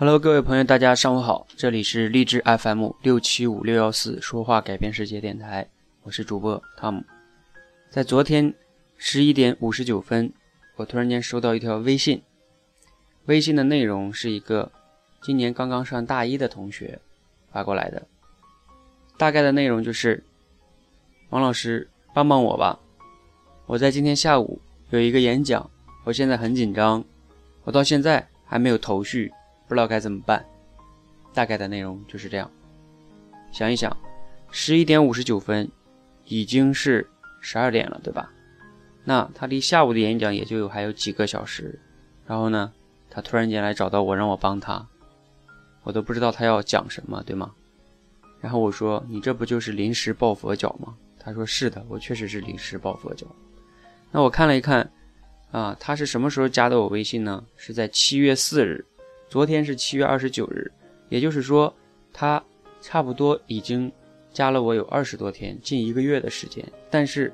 Hello，各位朋友，大家上午好，这里是励志 FM 六七五六幺四说话改变世界电台，我是主播汤姆。在昨天十一点五十九分，我突然间收到一条微信，微信的内容是一个今年刚刚上大一的同学发过来的，大概的内容就是：王老师，帮帮我吧，我在今天下午有一个演讲，我现在很紧张，我到现在还没有头绪。不知道该怎么办，大概的内容就是这样。想一想，十一点五十九分，已经是十二点了，对吧？那他离下午的演讲也就有还有几个小时。然后呢，他突然间来找到我，让我帮他，我都不知道他要讲什么，对吗？然后我说：“你这不就是临时抱佛脚吗？”他说：“是的，我确实是临时抱佛脚。”那我看了一看，啊，他是什么时候加的我微信呢？是在七月四日。昨天是七月二十九日，也就是说，他差不多已经加了我有二十多天，近一个月的时间。但是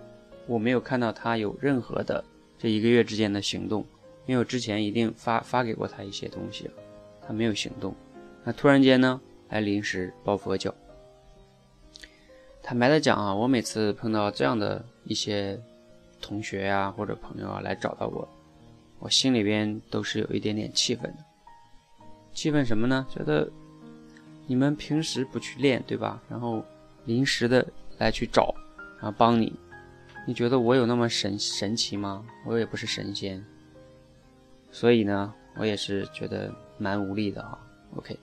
我没有看到他有任何的这一个月之间的行动，因为我之前一定发发给过他一些东西了，他没有行动。那突然间呢，来临时抱佛脚。坦白的讲啊，我每次碰到这样的一些同学呀或者朋友啊来找到我，我心里边都是有一点点气愤的。气愤什么呢？觉得你们平时不去练，对吧？然后临时的来去找，然后帮你，你觉得我有那么神神奇吗？我也不是神仙，所以呢，我也是觉得蛮无力的哈。OK，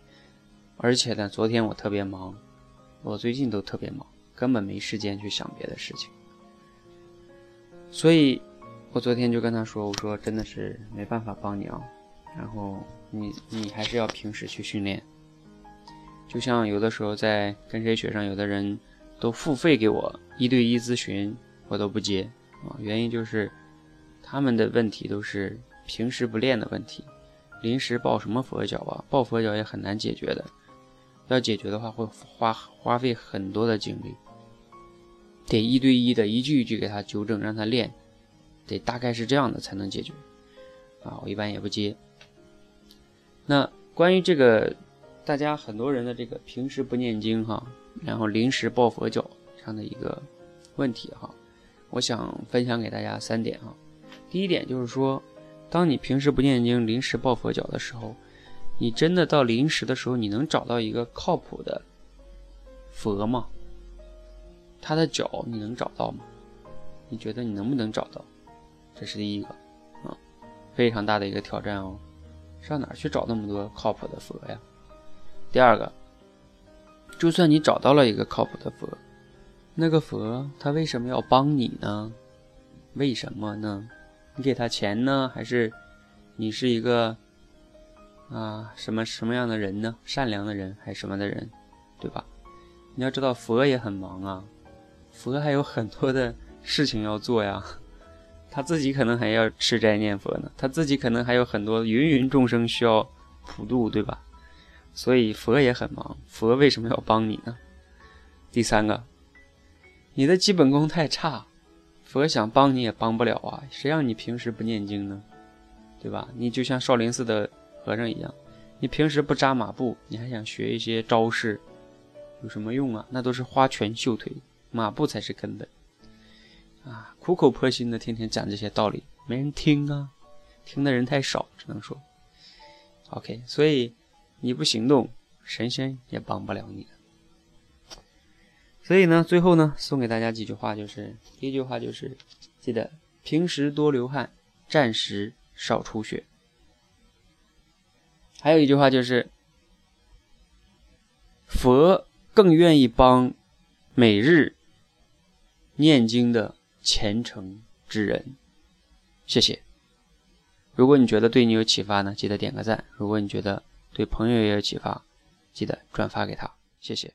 而且呢，昨天我特别忙，我最近都特别忙，根本没时间去想别的事情，所以我昨天就跟他说：“我说真的是没办法帮你啊。”然后你你还是要平时去训练，就像有的时候在跟谁学上，有的人都付费给我一对一咨询，我都不接啊。原因就是他们的问题都是平时不练的问题，临时抱什么佛脚啊？抱佛脚也很难解决的，要解决的话会花花费很多的精力，得一对一的一句一句给他纠正，让他练，得大概是这样的才能解决啊。我一般也不接。那关于这个，大家很多人的这个平时不念经哈，然后临时抱佛脚这样的一个问题哈，我想分享给大家三点哈。第一点就是说，当你平时不念经，临时抱佛脚的时候，你真的到临时的时候，你能找到一个靠谱的佛吗？他的脚你能找到吗？你觉得你能不能找到？这是第一个啊，非常大的一个挑战哦。上哪去找那么多靠谱的佛呀？第二个，就算你找到了一个靠谱的佛，那个佛他为什么要帮你呢？为什么呢？你给他钱呢，还是你是一个啊什么什么样的人呢？善良的人还是什么的人，对吧？你要知道佛也很忙啊，佛还有很多的事情要做呀。他自己可能还要吃斋念佛呢，他自己可能还有很多芸芸众生需要普度，对吧？所以佛也很忙，佛为什么要帮你呢？第三个，你的基本功太差，佛想帮你也帮不了啊！谁让你平时不念经呢？对吧？你就像少林寺的和尚一样，你平时不扎马步，你还想学一些招式，有什么用啊？那都是花拳绣腿，马步才是根本。啊，苦口婆心的天天讲这些道理，没人听啊，听的人太少，只能说，OK。所以你不行动，神仙也帮不了你。所以呢，最后呢，送给大家几句话，就是第一句话就是，记得平时多流汗，战时少出血。还有一句话就是，佛更愿意帮每日念经的。虔诚之人，谢谢。如果你觉得对你有启发呢，记得点个赞；如果你觉得对朋友也有启发，记得转发给他，谢谢。